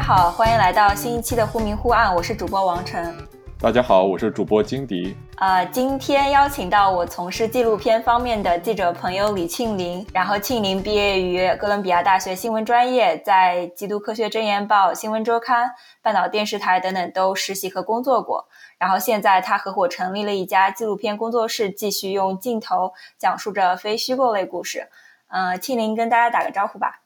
家好，欢迎来到新一期的忽明忽暗，我是主播王晨。大家好，我是主播金迪。呃，今天邀请到我从事纪录片方面的记者朋友李庆林，然后庆林毕业于哥伦比亚大学新闻专业，在《基督科学箴言报》、新闻周刊、半岛电视台等等都实习和工作过。然后现在他合伙成立了一家纪录片工作室，继续用镜头讲述着非虚构类故事。呃，庆林跟大家打个招呼吧。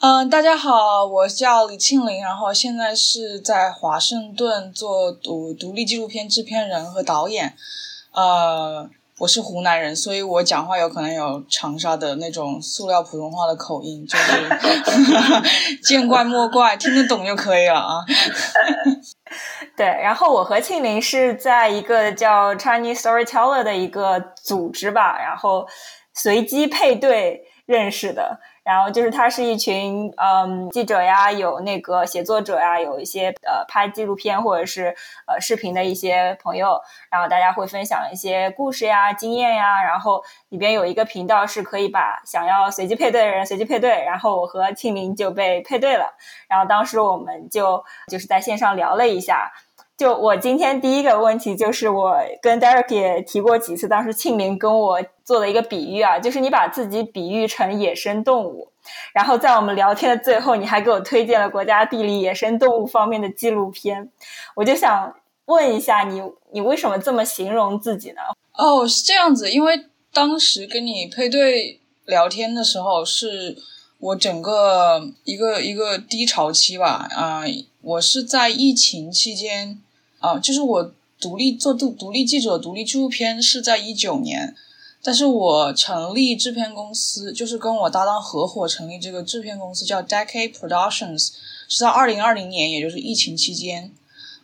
嗯，大家好，我叫李庆林，然后现在是在华盛顿做独独立纪录片制片人和导演。呃，我是湖南人，所以我讲话有可能有长沙的那种塑料普通话的口音，就是 见怪莫怪，听得懂就可以了啊。对，然后我和庆林是在一个叫 Chinese Storyteller 的一个组织吧，然后随机配对认识的。然后就是他是一群嗯记者呀，有那个写作者呀，有一些呃拍纪录片或者是呃视频的一些朋友，然后大家会分享一些故事呀、经验呀，然后里边有一个频道是可以把想要随机配对的人 随机配对，然后我和庆林就被配对了，然后当时我们就就是在线上聊了一下。就我今天第一个问题就是，我跟 Derek 也提过几次，当时庆明跟我做了一个比喻啊，就是你把自己比喻成野生动物，然后在我们聊天的最后，你还给我推荐了国家地理野生动物方面的纪录片，我就想问一下你，你为什么这么形容自己呢？哦，是这样子，因为当时跟你配对聊天的时候，是我整个一个一个低潮期吧，啊，我是在疫情期间。啊，就是我独立做独独立记者、独立纪录片是在一九年，但是我成立制片公司，就是跟我搭档合伙成立这个制片公司叫 Decade Productions，是在二零二零年，也就是疫情期间。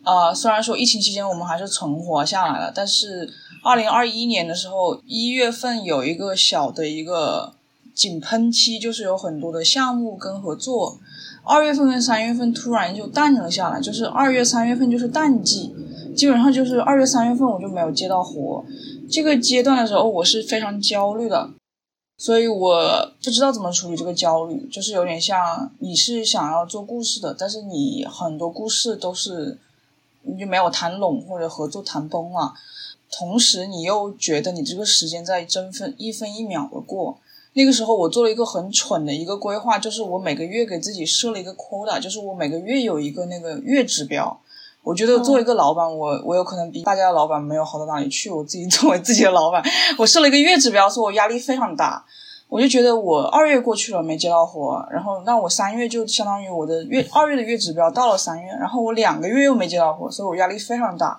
啊，虽然说疫情期间我们还是存活下来了，但是二零二一年的时候，一月份有一个小的一个井喷期，就是有很多的项目跟合作。二月份跟三月份突然就淡了下来，就是二月、三月份就是淡季，基本上就是二月、三月份我就没有接到活。这个阶段的时候，我是非常焦虑的，所以我不知道怎么处理这个焦虑，就是有点像你是想要做故事的，但是你很多故事都是你就没有谈拢或者合作谈崩了，同时你又觉得你这个时间在争分一分一秒的过。那个时候我做了一个很蠢的一个规划，就是我每个月给自己设了一个 quota，就是我每个月有一个那个月指标。我觉得作为一个老板，我我有可能比大家的老板没有好到哪里去。我自己 作为自己的老板，我设了一个月指标，所以我压力非常大。我就觉得我二月过去了没接到活，然后那我三月就相当于我的月二月的月指标到了三月，然后我两个月又没接到活，所以我压力非常大。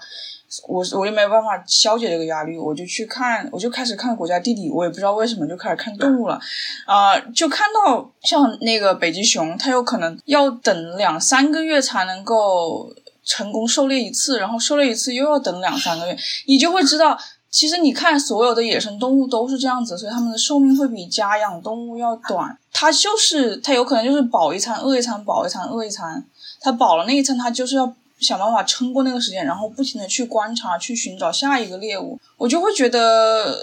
我我就没有办法消解这个压力，我就去看，我就开始看国家地理，我也不知道为什么就开始看动物了，啊，就看到像那个北极熊，它有可能要等两三个月才能够成功狩猎一次，然后狩猎一次又要等两三个月，你就会知道，其实你看所有的野生动物都是这样子，所以它们的寿命会比家养动物要短，它就是它有可能就是饱一餐饿一餐，饱一餐饿一餐，它饱了那一餐它就是要。想办法撑过那个时间，然后不停的去观察，去寻找下一个猎物，我就会觉得，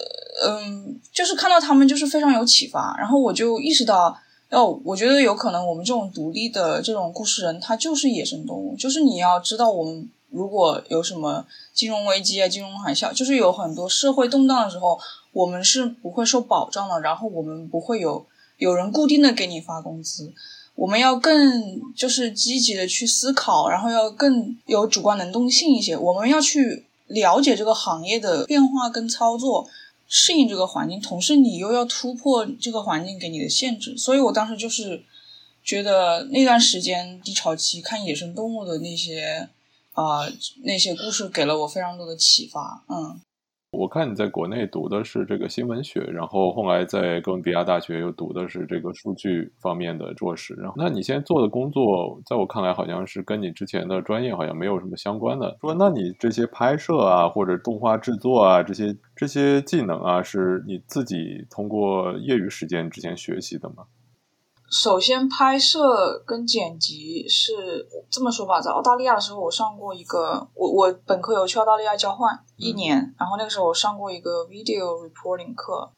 嗯，就是看到他们就是非常有启发，然后我就意识到，哦，我觉得有可能我们这种独立的这种故事人，他就是野生动物，就是你要知道，我们如果有什么金融危机啊、金融海啸，就是有很多社会动荡的时候，我们是不会受保障的，然后我们不会有有人固定的给你发工资。我们要更就是积极的去思考，然后要更有主观能动性一些。我们要去了解这个行业的变化跟操作，适应这个环境，同时你又要突破这个环境给你的限制。所以我当时就是觉得那段时间低潮期看野生动物的那些啊那些故事，给了我非常多的启发。嗯。我看你在国内读的是这个新闻学，然后后来在哥伦比亚大学又读的是这个数据方面的硕士。然后，那你现在做的工作，在我看来好像是跟你之前的专业好像没有什么相关的。说，那你这些拍摄啊，或者动画制作啊，这些这些技能啊，是你自己通过业余时间之前学习的吗？首先，拍摄跟剪辑是这么说吧，在澳大利亚的时候，我上过一个，我我本科有去澳大利亚交换一年，然后那个时候我上过一个 video reporting 课，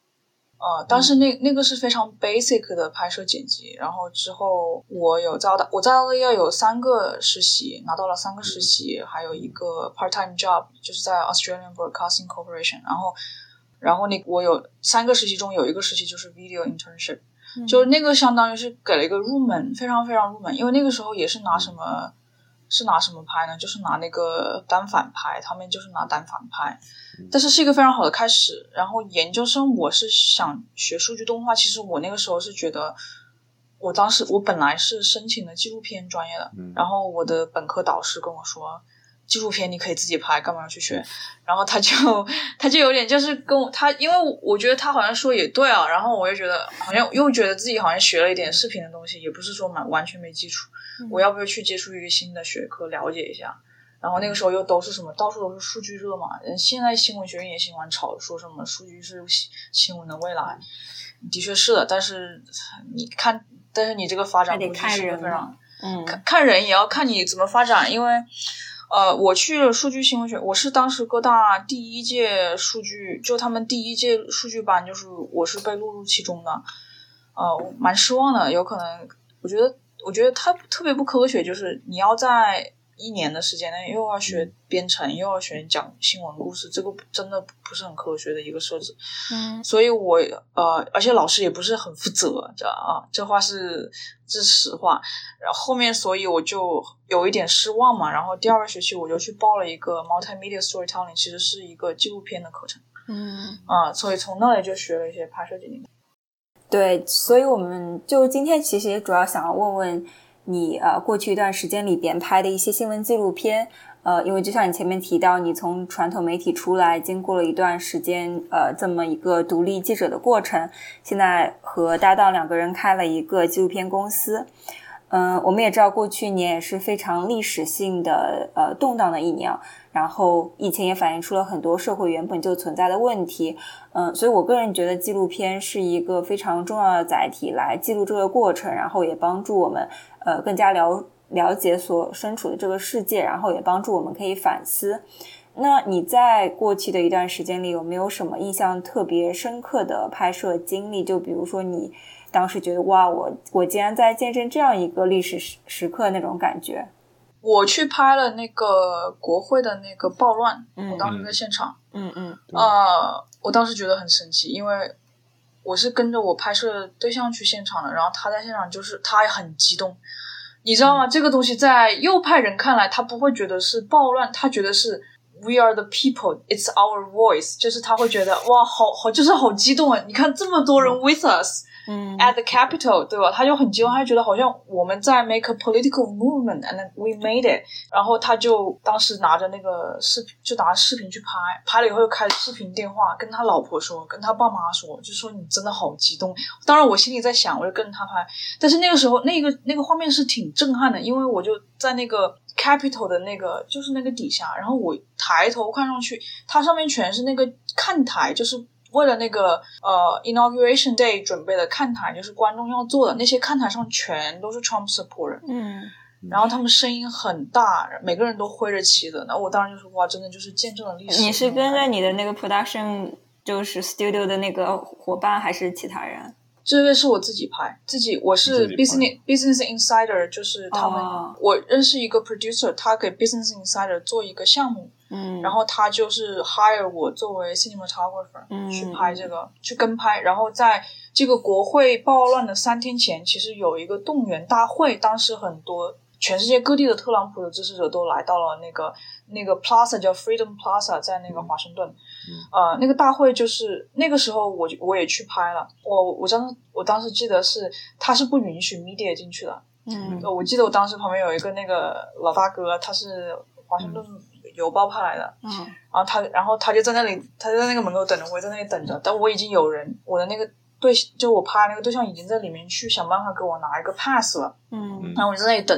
呃，当时那那个是非常 basic 的拍摄剪辑，然后之后我有在澳大，我在澳大利亚有三个实习，拿到了三个实习，还有一个 part time job，就是在 Australian Broadcasting Corporation，然后然后那我有三个实习中有一个实习就是 video internship，就是那个相当于是给了一个入门，非常非常入门，因为那个时候也是拿什么。是拿什么拍呢？就是拿那个单反拍，他们就是拿单反拍，但是是一个非常好的开始。然后研究生我是想学数据动画，其实我那个时候是觉得，我当时我本来是申请的纪录片专业的，然后我的本科导师跟我说。纪录片你可以自己拍，干嘛要去学？然后他就他就有点就是跟我他，因为我觉得他好像说也对啊，然后我又觉得好像又觉得自己好像学了一点视频的东西，也不是说蛮完全没基础。我要不要去接触一个新的学科，了解一下？然后那个时候又都是什么，到处都是数据热嘛。现在新闻学院也喜欢炒，说什么数据是新闻的未来，的确是的。但是你看，但是你这个发展得看人，嗯，看看人也要看你怎么发展，因为。呃，我去了数据新闻学，我是当时各大第一届数据，就他们第一届数据班，就是我是被录入其中的，呃，蛮失望的。有可能，我觉得，我觉得他特别不科学，就是你要在。一年的时间内又要学编程，又要学讲新闻故事，这个真的不是很科学的一个设置。嗯，所以我呃，而且老师也不是很负责，知道啊，这话是这是实话。然后后面，所以我就有一点失望嘛。然后第二个学期我就去报了一个 multimedia storytelling，其实是一个纪录片的课程。嗯，啊，所以从那里就学了一些拍摄技能。对，所以我们就今天其实也主要想要问问。你呃，过去一段时间里边拍的一些新闻纪录片，呃，因为就像你前面提到，你从传统媒体出来，经过了一段时间，呃，这么一个独立记者的过程，现在和搭档两个人开了一个纪录片公司。嗯，我们也知道，过去年也是非常历史性的呃动荡的一年，然后疫情也反映出了很多社会原本就存在的问题。嗯，所以我个人觉得纪录片是一个非常重要的载体，来记录这个过程，然后也帮助我们呃更加了了解所身处的这个世界，然后也帮助我们可以反思。那你在过去的一段时间里，有没有什么印象特别深刻的拍摄经历？就比如说你。当时觉得哇，我我竟然在见证这样一个历史时时刻那种感觉。我去拍了那个国会的那个暴乱，我当时在现场。嗯嗯。啊，我当时觉得很神奇，因为我是跟着我拍摄对象去现场的，然后他在现场就是他也很激动，你知道吗？这个东西在右派人看来，他不会觉得是暴乱，他觉得是 We are the people, it's our voice，就是他会觉得哇，好好，就是好激动啊！你看这么多人 with us。嗯，at the capital，对吧？他就很激动，他就觉得好像我们在 make a political movement，and we made it。然后他就当时拿着那个视频，就拿视频去拍，拍了以后又开视频电话跟他老婆说，跟他爸妈说，就说你真的好激动。当然我心里在想，我就跟着他拍。但是那个时候，那个那个画面是挺震撼的，因为我就在那个 capital 的那个，就是那个底下，然后我抬头看上去，它上面全是那个看台，就是。为了那个呃 inauguration day 准备的看台，就是观众要坐的那些看台上全都是 Trump supporter，嗯，然后他们声音很大，每个人都挥着旗子，那我当时就说哇，真的就是见证了历史。你是跟着你的那个 production 就是 studio 的那个伙伴，还是其他人？这个是我自己拍，自己我是 business business insider，就是他们，我认识一个 producer，他给 business insider 做一个项目。嗯，然后他就是 hire 我作为 cinematographer 去拍这个，去跟拍。然后在这个国会暴乱的三天前，其实有一个动员大会，当时很多全世界各地的特朗普的支持者都来到了那个那个 plaza 叫 Freedom Plaza，在那个华盛顿。呃，那个大会就是那个时候，我我也去拍了。我我当时我当时记得是他是不允许 media 进去的。嗯，我记得我当时旁边有一个那个老大哥，他是华盛顿。邮包派来的，嗯，然后他，然后他就在那里，他就在那个门口等着，我也在那里等着。但我已经有人，我的那个对，就我拍那个对象已经在里面去想办法给我拿一个 pass 了，嗯，然后我就在那里等，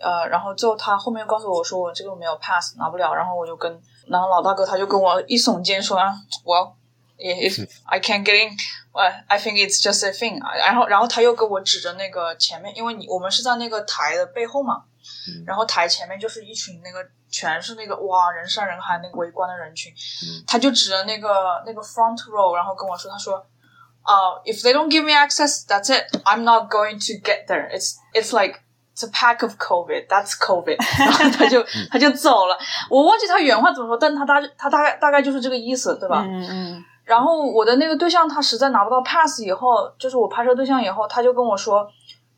呃，然后最后他后面告诉我说我这个没有 pass 拿不了，然后我就跟，然后老大哥他就跟我一耸肩说啊，我，if I can't get in，我 I think it's just a thing，然后然后他又给我指着那个前面，因为你我们是在那个台的背后嘛，然后台前面就是一群那个。全是那个哇，人山人海，那个围观的人群，他就指着那个那个 front row，然后跟我说，他说 uh, if they don't give me access, that's it. I'm not going to get there. It's it's like it's a pack of COVID. That's COVID. 然后他就他就走了。我忘记他原话怎么说，但他大他大概大概就是这个意思，对吧？嗯嗯然后我的那个对象他实在拿不到 pass 以后，就是我拍摄对象以后，他就跟我说，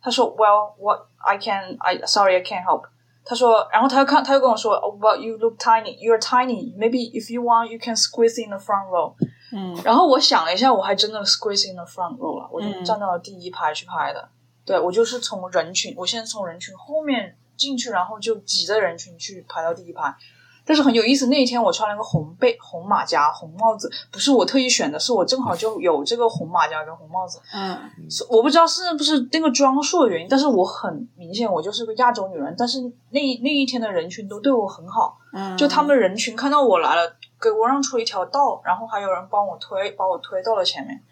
他说 Well, what I can, I sorry, I can't help. 他说，然后他又看，他又跟我说，Oh, well, you look tiny, you're tiny. Maybe if you want, you can squeeze in the front row. 嗯然后我想了一下，我还真的 squeeze in the front row 了，我就嗯站到了第一排去拍的。对我就是从人群，我现在从人群后面进去，然后就挤着人群去排到第一排。但是很有意思，那一天我穿了个红背红马甲、红帽子，不是我特意选的，是我正好就有这个红马甲跟红帽子。嗯是我不知道是不是那个装束的原因，但是我很明显我就是个亚洲女人。但是那那一天的人群都对我很好，嗯，就他们人群看到我来了，给我让出一条道，然后还有人帮我推，把我推到了前面。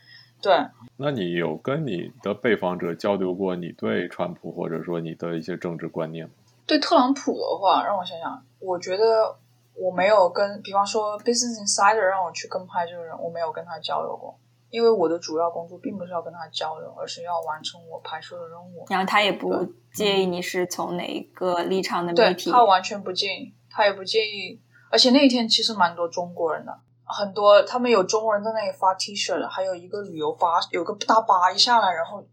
对，那你有跟你的被访者交流过你对川普或者说你的一些政治观念吗？对特朗普的话，让我想想，我觉得我没有跟，比方说 Business Insider 让我去跟拍这个人，我没有跟他交流过，因为我的主要工作并不是要跟他交流，而是要完成我拍摄的任务。然后他也不介意你是从哪一个立场的对媒体，他完全不介意，他也不介意。而且那一天其实蛮多中国人的，很多他们有中国人在那里发 T 恤的，还有一个旅游巴，有个大巴一下来，然后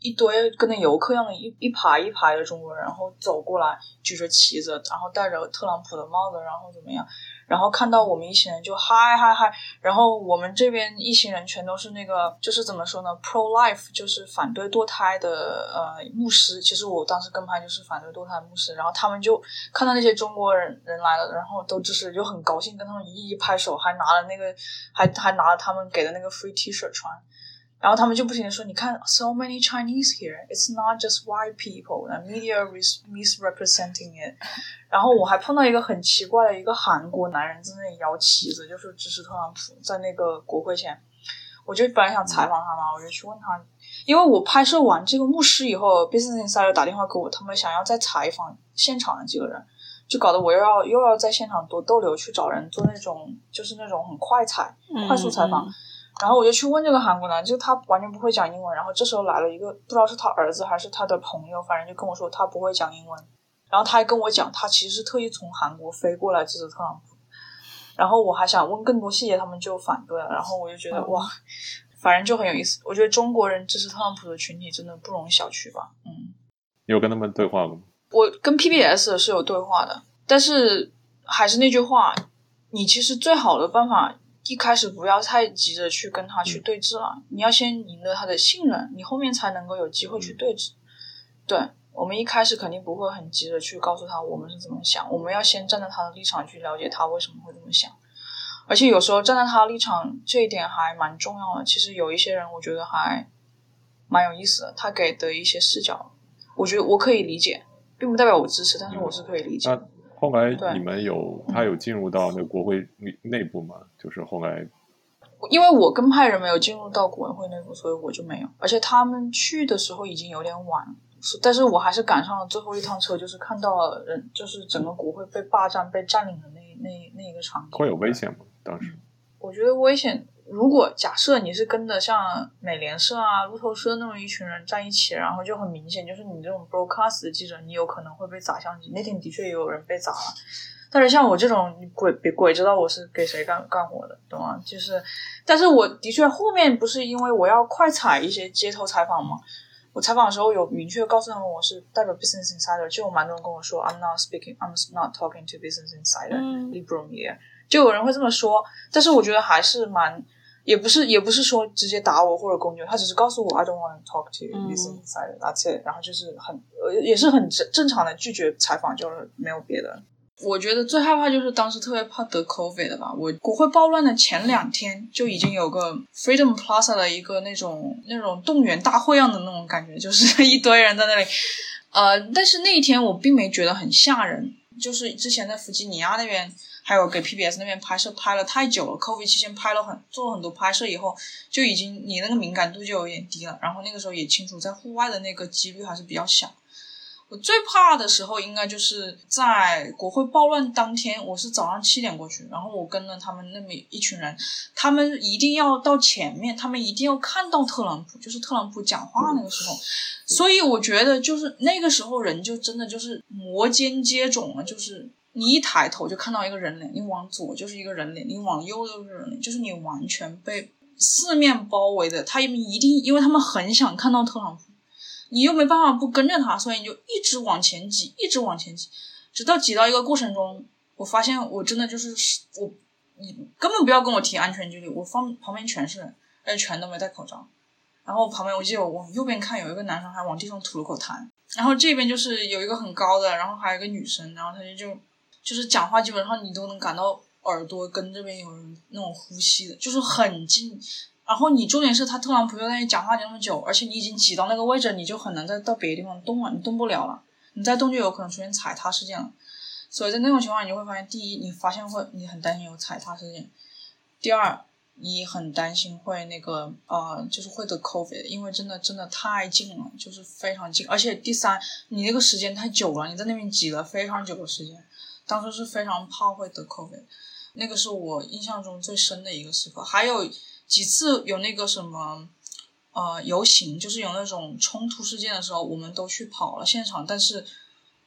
一堆跟那游客一样的一一排一排的中国人，然后走过来举着旗子，然后戴着特朗普的帽子，然后怎么样？然后看到我们一行人就嗨嗨嗨，然后我们这边一行人全都是那个，就是怎么说呢，pro life，就是反对堕胎的呃牧师。其实我当时跟拍就是反对堕胎牧师，然后他们就看到那些中国人人来了，然后都支持，就很高兴，跟他们一一拍手，还拿了那个，还还拿了他们给的那个 free T 恤穿。然后他们就不停的说：“你看，so many Chinese here. It's not just white people. The media is misrepresenting it.” 然后我还碰到一个很奇怪的一个韩国男人在那里摇旗子，就是支持特朗普，在那个国会前。我就本来想采访他嘛，我就去问他，因为我拍摄完这个牧师以后，Business Insider 打电话给我，他们想要再采访现场的几个人，就搞得我又要又要在现场多逗留，去找人做那种就是那种很快采、嗯快速采访。然后我就去问这个韩国男，就他完全不会讲英文。然后这时候来了一个不知道是他儿子还是他的朋友，反正就跟我说他不会讲英文。然后他还跟我讲，他其实是特意从韩国飞过来支持特朗普。然后我还想问更多细节，他们就反对了。然后我就觉得、嗯哇，反正就很有意思。我觉得中国人支持特朗普的群体真的不容小觑吧。嗯，你有跟他们对话吗？我跟 PBS 是有对话的，但是还是那句话，你其实最好的办法，一开始不要太急着去跟他去对峙了，你要先赢得他的信任，你后面才能够有机会去对峙。对我们一开始肯定不会很急着去告诉他我们是怎么想，我们要先站在他的立场去了解他为什么会这么想。而且有时候站在他的立场这一点还蛮重要的。其实有一些人我觉得还蛮有意思的，他给的一些视角，我觉得我可以理解，并不代表我支持，但是我是可以理解的。那后来你们有他有进入到那个国会内内部吗？就是后来因为我跟派人没有进入到国委会内部，所以我就没有。而且他们去的时候已经有点晚了，是但是我还是赶上了最后一趟车，就是看到了人，就是整个国会被霸占、被占领的那那那一个场景。会有危险吗？当时我觉得危险。如果假设你是跟着像美联社啊、路透社那种一群人在一起，然后就很明显，就是你这种 broadcast 的记者，你有可能会被砸相机。那天的确也有人被砸了，但是像我这种你鬼别鬼知道我是给谁干干活的，懂吗？就是，但是我的确后面不是因为我要快采一些街头采访吗？我采访的时候有明确告诉他们我是代表 Business Insider，就有蛮多人跟我说 I'm not speaking, I'm not talking to Business Insider, 嗯 liberal media，就有人会这么说，但是我觉得还是蛮，也不是也不是说直接打我或者攻击，他只是告诉我 I don't want to talk to 嗯 Business Insider, that's it，然后就是很呃也是很正正常的拒绝采访，就是没有别的。我觉得最害怕就是当时特别怕得 COVID 的吧。我国会暴乱的前两天就已经有个 Freedom Plaza 的一个那种那种动员大会样的那种感觉，就是 一堆人在那里。呃，但是那一天我并没觉得很吓人，就是之前在弗吉尼亚那边，还有给 PBS 那边拍摄拍了太久了，COVID 期间拍了很做了很多拍摄以后，就已经你那个敏感度就有点低了。然后那个时候也清楚，在户外的那个几率还是比较小。我最怕的时候应该就是在国会暴乱当天，我是早上七点过去，然后我跟了他们那么一群人，他们一定要到前面，他们一定要看到特朗普，就是特朗普讲话那个时候，所以我觉得就是那个时候人就真的就是摩肩接踵了，就是你一抬头就看到一个人脸，你往左就是一个人脸，你往右就是人脸，就是你完全被四面包围的，他们一定因为他们很想看到特朗普。你又没办法不跟着他，所以你就一直往前挤，一直往前挤，直到挤到一个过程中，我发现我真的就是我，你根本不要跟我提安全距离，我方旁边全是人，而且全都没戴口罩。然后旁边我记得我往右边看，有一个男生还往地上吐了口痰。然后这边就是有一个很高的，然后还有一个女生，然后他就就就是讲话，基本上你都能感到耳朵跟这边有人那种呼吸的，就是很近。然后你重点是他特朗普又在那里讲话讲那么久，而且你已经挤到那个位置，你就很难再到别的地方动了，你动不了了，你再动就有可能出现踩踏事件了。所以在那种情况，你就会发现，第一，你发现会你很担心有踩踏事件；第二，你很担心会那个呃，就是会得 COVID，因为真的真的太近了，就是非常近。而且第三，你那个时间太久了，你在那边挤了非常久的时间，当时是非常怕会得 COVID，那个是我印象中最深的一个时刻。还有。几次有那个什么，呃，游行，就是有那种冲突事件的时候，我们都去跑了现场。但是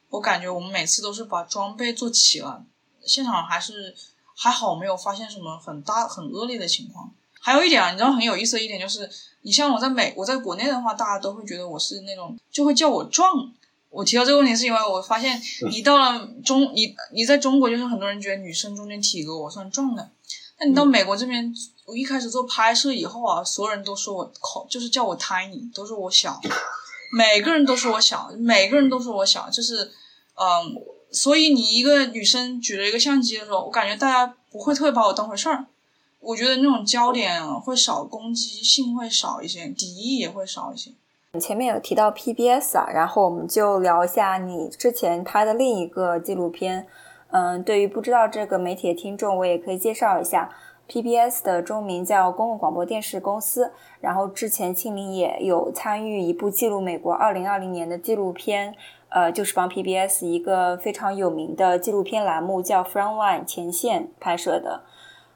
我感觉我们每次都是把装备做齐了，现场还是还好，没有发现什么很大很恶劣的情况。还有一点啊，你知道很有意思的一点就是，你像我在美，我在国内的话，大家都会觉得我是那种就会叫我壮。我提到这个问题是因为我发现，你到了中，你你在中国就是很多人觉得女生中间体格我算壮的，但你到美国这边。我一开始做拍摄以后啊，所有人都说我口就是叫我 tiny，都说我小，每个人都说我小，每个人都说我小，就是，嗯，所以你一个女生举着一个相机的时候，我感觉大家不会特别把我当回事儿，我觉得那种焦点会少，攻击性会少一些，敌意也会少一些。前面有提到 PBS 啊，然后我们就聊一下你之前拍的另一个纪录片，嗯，对于不知道这个媒体的听众，我也可以介绍一下。PBS 的中名叫公共广播电视公司。然后之前庆林也有参与一部记录美国2020年的纪录片，呃，就是帮 PBS 一个非常有名的纪录片栏目叫 Frontline 前线拍摄的。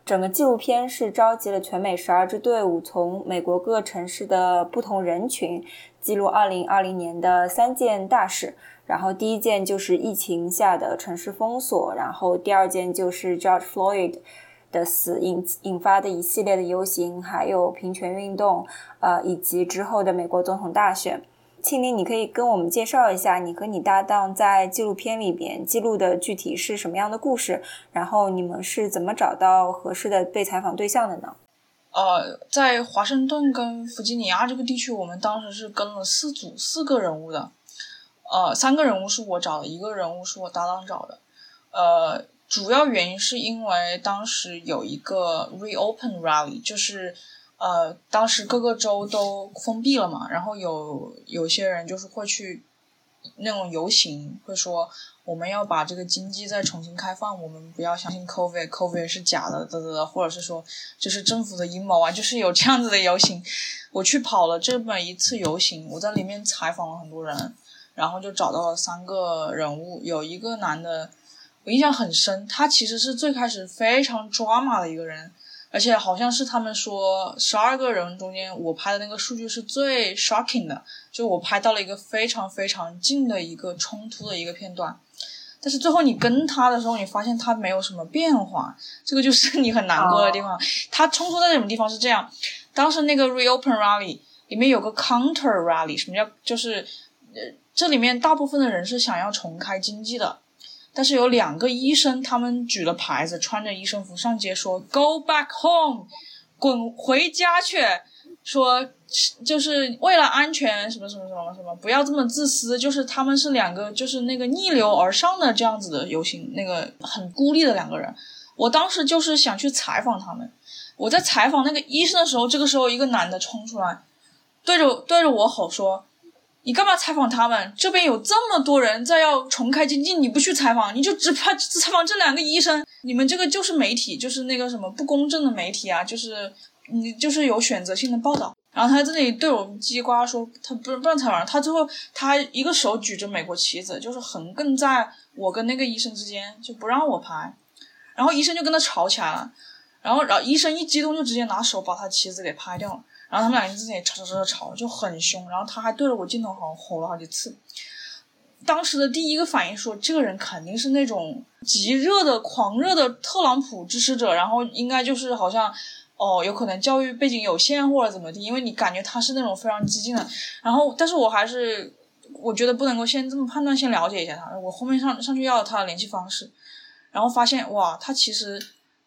整个纪录片是召集了全美十二支队伍，从美国各城市的不同人群，记录2020年的三件大事。然后第一件就是疫情下的城市封锁，然后第二件就是 George Floyd。的死引引发的一系列的游行，还有平权运动，呃，以及之后的美国总统大选。庆龄，你可以跟我们介绍一下你和你搭档在纪录片里边记录的具体是什么样的故事，然后你们是怎么找到合适的被采访对象的呢？呃，在华盛顿跟弗吉尼亚这个地区，我们当时是跟了四组四个人物的，呃，三个人物是我找的，一个人物是我搭档找的，呃。主要原因是因为当时有一个 reopen rally，就是呃，当时各个州都封闭了嘛，然后有有些人就是会去那种游行，会说我们要把这个经济再重新开放，我们不要相信 COVID，COVID 是假的，嘚嘚嘚，或者是说这是政府的阴谋啊，就是有这样子的游行。我去跑了这么一次游行，我在里面采访了很多人，然后就找到了三个人物，有一个男的。我印象很深，他其实是最开始非常抓马的一个人，而且好像是他们说十二个人中间，我拍的那个数据是最 shocking 的，就我拍到了一个非常非常近的一个冲突的一个片段，但是最后你跟他的时候，你发现他没有什么变化，这个就是 你很难过的地方。他冲突在什么地方是这样？当时那个 reopen rally 里面有个 counter rally，什么叫就是呃这里面大部分的人是想要重开经济的。但是有两个医生，他们举了牌子，穿着医生服上街说 “Go back home”，滚回家去，说就是为了安全，什么什么什么什么，不要这么自私。就是他们是两个，就是那个逆流而上的这样子的游行，那个很孤立的两个人。我当时就是想去采访他们。我在采访那个医生的时候，这个时候一个男的冲出来，对着对着我吼说。你干嘛采访他们？这边有这么多人在要重开经济，你不去采访，你就只拍只采访这两个医生？你们这个就是媒体，就是那个什么不公正的媒体啊！就是你就是有选择性的报道。然后他这里对我们叽叽呱呱说，他不不让采访，他最后他一个手举着美国旗子，就是横亘在我跟那个医生之间，就不让我拍。然后医生就跟他吵起来了，然后然后医生一激动就直接拿手把他旗子给拍掉了。然后他们两个人之间也吵吵吵吵，就很凶。然后他还对着我镜头吼吼了好几次。当时的第一个反应说，这个人肯定是那种极热的、狂热的特朗普支持者，然后应该就是好像。哦，有可能教育背景有限或者怎么地，因为你感觉他是那种非常激进的。然后，但是我还是我觉得不能够先这么判断，先了解一下他。我后面上上去要了他的联系方式，然后发现哇，他其实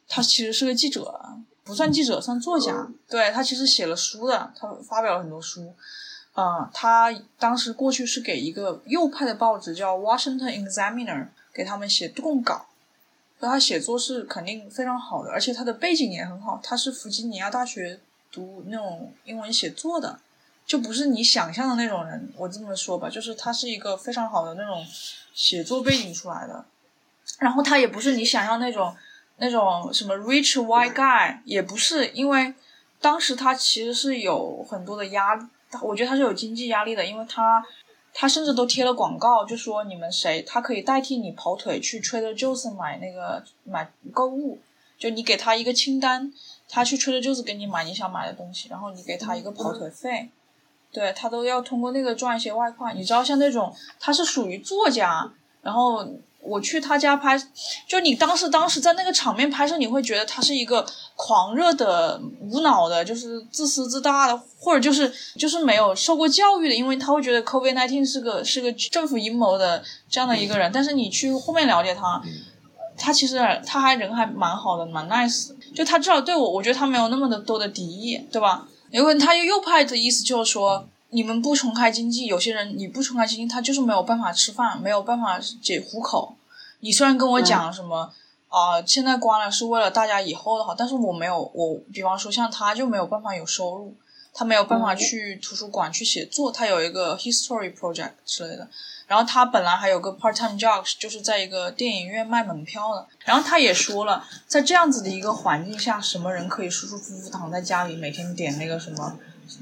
他其实是个记者，不算记者，算作家。对他其实写了书的，他发表了很多书。啊，他当时过去是给一个右派的报纸叫《Washington Examiner》给他们写供稿。他写作是肯定非常好的，而且他的背景也很好。他是弗吉尼亚大学读那种英文写作的，就不是你想象的那种人。我这么说吧，就是他是一个非常好的那种写作背景出来的。然后他也不是你想象那种那种什么 rich white guy，也不是，因为当时他其实是有很多的压力，我觉得他是有经济压力的，因为他。他甚至都贴了广告，就说你们谁，他可以代替你跑腿去 Trader Joe's 买那个买购物，就你给他一个清单，他去 Trader Joe's 给你买你想买的东西，然后你给他一个跑腿费，对他都要通过那个赚一些外快。你知道像那种他是属于作家，然后。我去他家拍，就你当时当时在那个场面拍摄，你会觉得他是一个狂热的、无脑的，就是自私自大的，或者就是就是没有受过教育的，因为他会觉得 COVID nineteen 是个是个政府阴谋的这样的一个人。但是你去后面了解他，他其实他还人还蛮好的，蛮 nice，就他至少对我，我觉得他没有那么的多的敌意，对吧？因为他又又派的意思就是说。你们不重开经济，有些人你不重开经济，他就是没有办法吃饭，没有办法解糊口。你虽然跟我讲什么啊，现在关了是为了大家以后的好，但是我没有，我比方说像他就没有办法有收入，他没有办法去图书馆去写作，他有一个 history project 之类的。然后他本来还有个 part time job，就是在一个电影院卖门票的。然后他也说了，在这样子的一个环境下，什么人可以舒舒服服躺在家里，每天点那个什么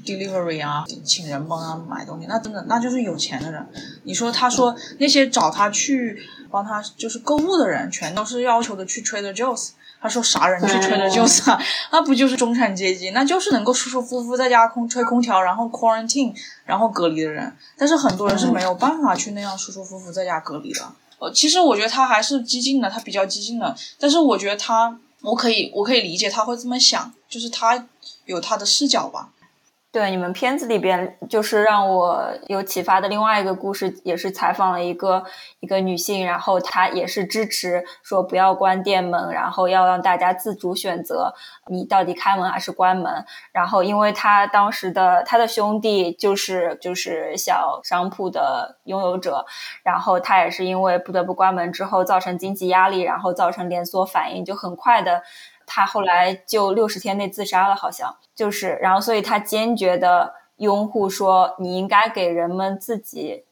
？delivery 啊，请人帮他买东西，那真的那就是有钱的人。你说，他说那些找他去帮他就是购物的人，全都是要求的去 Trader Joe's。他说啥人去 Trader Joe's 啊？那不就是中产阶级？那就是能够舒舒服服在家空吹空调，然后 quarantine，然后隔离的人。但是很多人是没有办法去那样舒舒服服在家隔离的。呃，其实我觉得他还是激进的，他比较激进的。但是我觉得他，我可以我可以理解他会这么想，就是他有他的视角吧。对你们片子里边，就是让我有启发的另外一个故事，也是采访了一个一个女性，然后她也是支持说不要关店门，然后要让大家自主选择你到底开门还是关门。然后，因为她当时的她的兄弟就是就是小商铺的拥有者，然后她也是因为不得不关门之后造成经济压力，然后造成连锁反应，就很快的。他后来就六十天内自杀了，好像就是，然后所以他坚决的拥护说，你应该给人们自己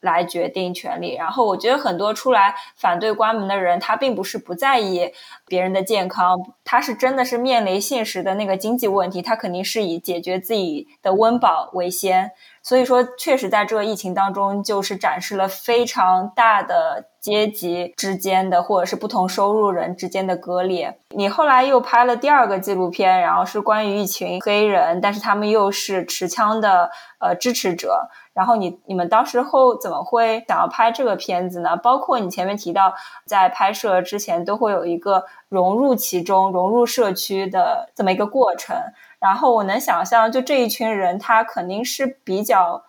来决定权利。然后我觉得很多出来反对关门的人，他并不是不在意别人的健康，他是真的是面临现实的那个经济问题，他肯定是以解决自己的温饱为先。所以说，确实在这个疫情当中，就是展示了非常大的阶级之间的，或者是不同收入人之间的割裂。你后来又拍了第二个纪录片，然后是关于一群黑人，但是他们又是持枪的呃支持者。然后你你们当时后怎么会想要拍这个片子呢？包括你前面提到，在拍摄之前都会有一个融入其中、融入社区的这么一个过程。然后我能想象，就这一群人，他肯定是比较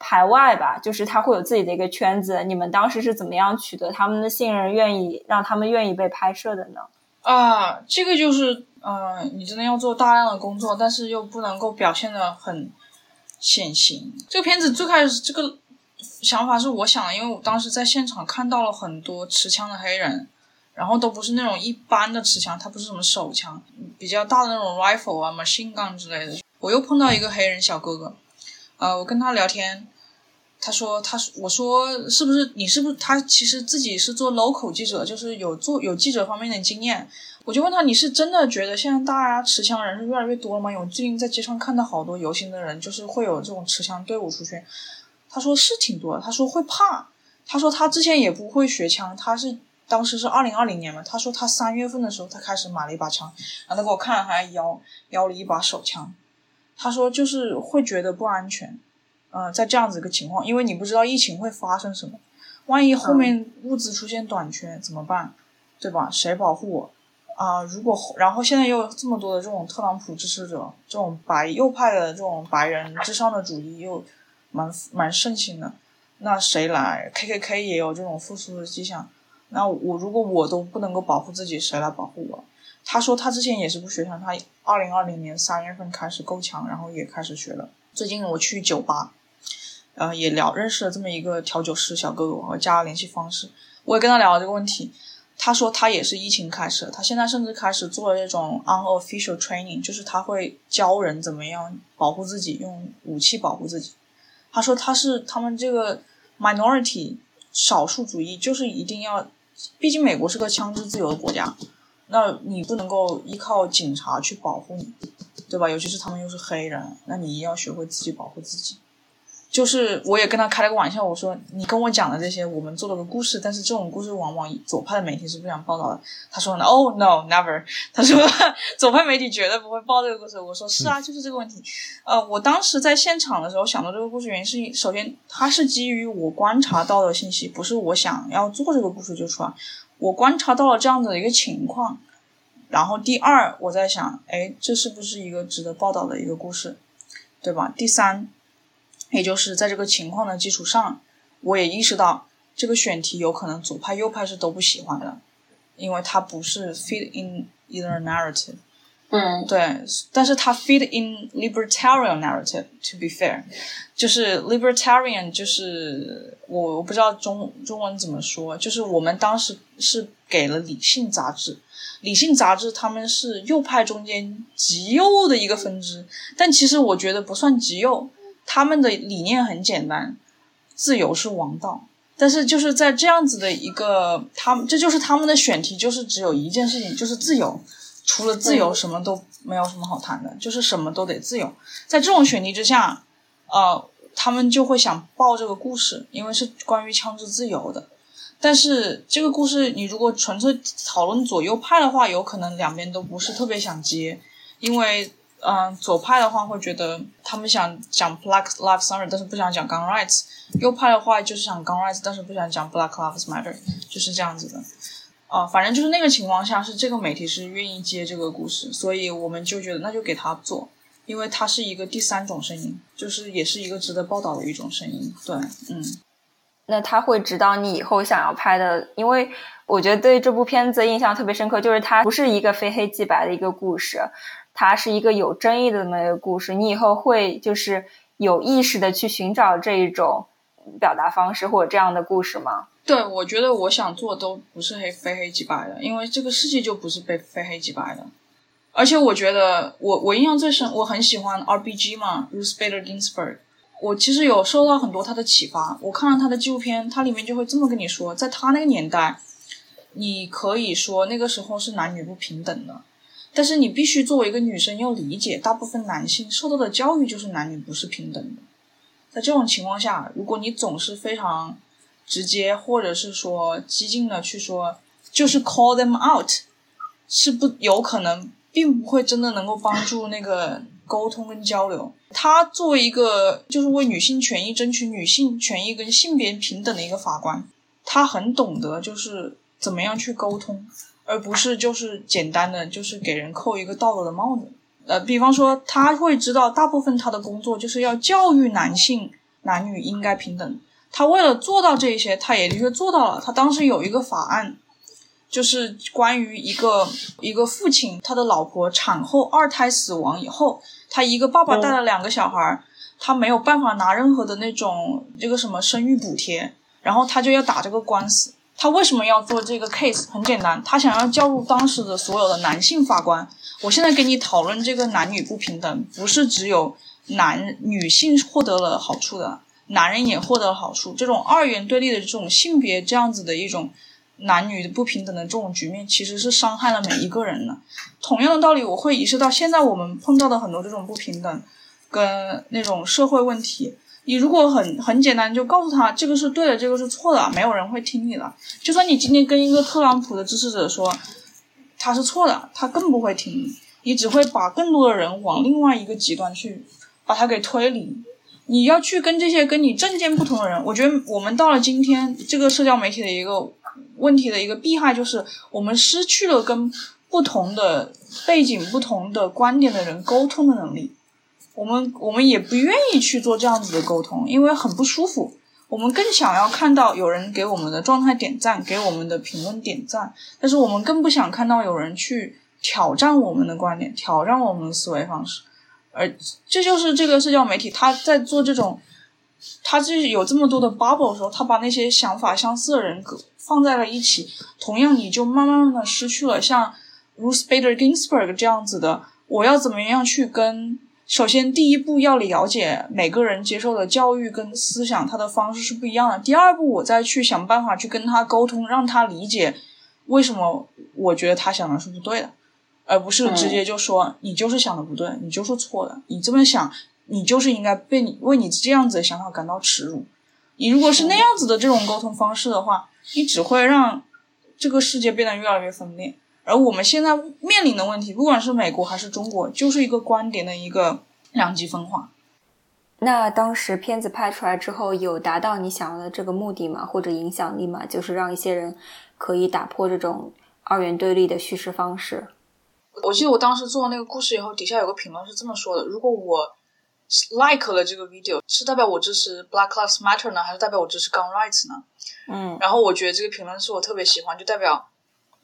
排外吧，就是他会有自己的一个圈子。你们当时是怎么样取得他们的信任，愿意让他们愿意被拍摄的呢？啊，这个就是，嗯，你真的要做大量的工作，但是又不能够表现的很显形。这个片子最开始这个想法是我想的，因为我当时在现场看到了很多持枪的黑人。然后都不是那种一般的持枪，它不是什么手枪，比较大的那种 rifle 啊、machine gun 之类的。我又碰到一个黑人小哥哥，呃，我跟他聊天，他说他说我说是不是你是不是他其实自己是做 local 记者，就是有做有记者方面的经验。我就问他，你是真的觉得现在大家持枪人是越来越多了吗？有最近在街上看到好多游行的人，就是会有这种持枪队伍出现。他说是挺多的，他说会怕。他说他之前也不会学枪，他是当时是二零二零年嘛。他说他三月份的时候他开始买了一把枪，然后他给我看了，还腰腰了一把手枪。他说就是会觉得不安全，嗯，在这样子一个情况，因为你不知道疫情会发生什么，万一后面物资出现短缺怎么办，对吧？谁保护我？啊，如果然后现在又有这么多的这种特朗普支持者，这种白右派的这种白人至上的主义又蛮蛮盛行的，那谁来？K K K 也有这种复苏的迹象。那我如果我都不能够保护自己，谁来保护我？他说他之前也是不学枪，他二零二零年三月份开始够强，然后也开始学了。最近我去酒吧，呃，也聊认识了这么一个调酒师小哥哥，我加了联系方式，我也跟他聊了这个问题。他说他也是疫情开始，他现在甚至开始做这种 unofficial training，就是他会教人怎么样保护自己，用武器保护自己。他说他是他们这个 minority 少数主义，就是一定要，毕竟美国是个枪支自由的国家，那你不能够依靠警察去保护你，对吧？尤其是他们又是黑人，那你一定要学会自己保护自己。就是我也跟他开了个玩笑，我说你跟我讲的这些，我们做了个故事，但是这种故事往往左派的媒体是不想报道的。他说呢，Oh no, never。他说 左派媒体绝对不会报这个故事。我说是啊，就是这个问题。呃，我当时在现场的时候想到这个故事原因是，首先它是基于我观察到的信息，不是我想要做这个故事就出来。我观察到了这样的一个情况，然后第二我在想，哎，这是不是一个值得报道的一个故事，对吧？第三。也就是在这个情况的基础上，我也意识到这个选题有可能左派右派是都不喜欢的，因为它不是 fit in either narrative。嗯，对，但是它 fit in libertarian narrative。To be fair，就是 libertarian，就是我我不知道中中文怎么说，就是我们当时是给了理性杂志，理性杂志他们是右派中间极右的一个分支，但其实我觉得不算极右。他们的理念很简单，自由是王道。但是就是在这样子的一个，他们这就是他们的选题，就是只有一件事情，就是自由。除了自由，什么都没有什么好谈的，就是什么都得自由。在这种选题之下，呃，他们就会想报这个故事，因为是关于枪支自由的。但是这个故事，你如果纯粹讨论左右派的话，有可能两边都不是特别想接，因为。嗯，左派的话会觉得他们想讲 Black Lives Matter，但是不想讲 Gun Rights；右派的话就是想 Gun Rights，但是不想讲 Black Lives Matter，就是这样子的。啊，反正就是那个情况下是这个媒体是愿意接这个故事，所以我们就觉得那就给他做，因为他是一个第三种声音，就是也是一个值得报道的一种声音。对，嗯。那他会指导你以后想要拍的，因为我觉得对这部片子印象特别深刻，就是它不是一个非黑即白的一个故事。它是一个有争议的那么一个故事，你以后会就是有意识的去寻找这一种表达方式或者这样的故事吗？对，我觉得我想做都不是黑非黑即白的，因为这个世界就不是被非黑即白的。而且我觉得我我印象最深，我很喜欢 R B G 嘛，Ruth Bader Ginsburg，我其实有受到很多他的启发。我看了他的纪录片，他里面就会这么跟你说，在他那个年代，你可以说那个时候是男女不平等的。但是你必须作为一个女生要理解，大部分男性受到的教育就是男女不是平等的。在这种情况下，如果你总是非常直接，或者是说激进的去说，就是 call them out，是不有可能，并不会真的能够帮助那个沟通跟交流。他作为一个就是为女性权益争取女性权益跟性别平等的一个法官，他很懂得就是怎么样去沟通。而不是就是简单的就是给人扣一个道德的帽子，呃，比方说他会知道大部分他的工作就是要教育男性男女应该平等，他为了做到这些，他也的确做到了。他当时有一个法案，就是关于一个一个父亲他的老婆产后二胎死亡以后，他一个爸爸带了两个小孩，他没有办法拿任何的那种这个什么生育补贴，然后他就要打这个官司。他为什么要做这个 case？很简单，他想要教育当时的所有的男性法官。我现在跟你讨论这个男女不平等，不是只有男女性获得了好处的，男人也获得了好处。这种二元对立的这种性别这样子的一种男女不平等的这种局面，其实是伤害了每一个人的。同样的道理，我会意识到现在我们碰到的很多这种不平等跟那种社会问题。你如果很很简单就告诉他这个是对的，这个是错的，没有人会听你的。就算你今天跟一个特朗普的支持者说他是错的，他更不会听你，你只会把更多的人往另外一个极端去把他给推离。你要去跟这些跟你政见不同的人，我觉得我们到了今天这个社交媒体的一个问题的一个弊害就是我们失去了跟不同的背景、不同的观点的人沟通的能力。我们我们也不愿意去做这样子的沟通，因为很不舒服。我们更想要看到有人给我们的状态点赞，给我们的评论点赞，但是我们更不想看到有人去挑战我们的观点，挑战我们的思维方式。而这就是这个社交媒体，他在做这种，他就是有这么多的 bubble 的时候，他把那些想法相似的人放在了一起，同样你就慢慢的失去了像 Ruth Bader Ginsburg 这样子的，我要怎么样去跟。首先，第一步要了解每个人接受的教育跟思想，他的方式是不一样的。第二步，我再去想办法去跟他沟通，让他理解为什么我觉得他想的是不对的，而不是直接就说你就是想的不对，你就是错的，你这么想，你就是应该被你为你这样子的想法感到耻辱。你如果是那样子的这种沟通方式的话，你只会让这个世界变得越来越分裂。而我们现在面临的问题，不管是美国还是中国，就是一个观点的一个两极分化。那当时片子拍出来之后，有达到你想要的这个目的吗？或者影响力吗？就是让一些人可以打破这种二元对立的叙事方式。我记得我当时做那个故事以后，底下有个评论是这么说的：如果我 like 了这个 video，是代表我支持 Black Lives Matter 呢，还是代表我支持 gun rights 呢？嗯。然后我觉得这个评论是我特别喜欢，就代表。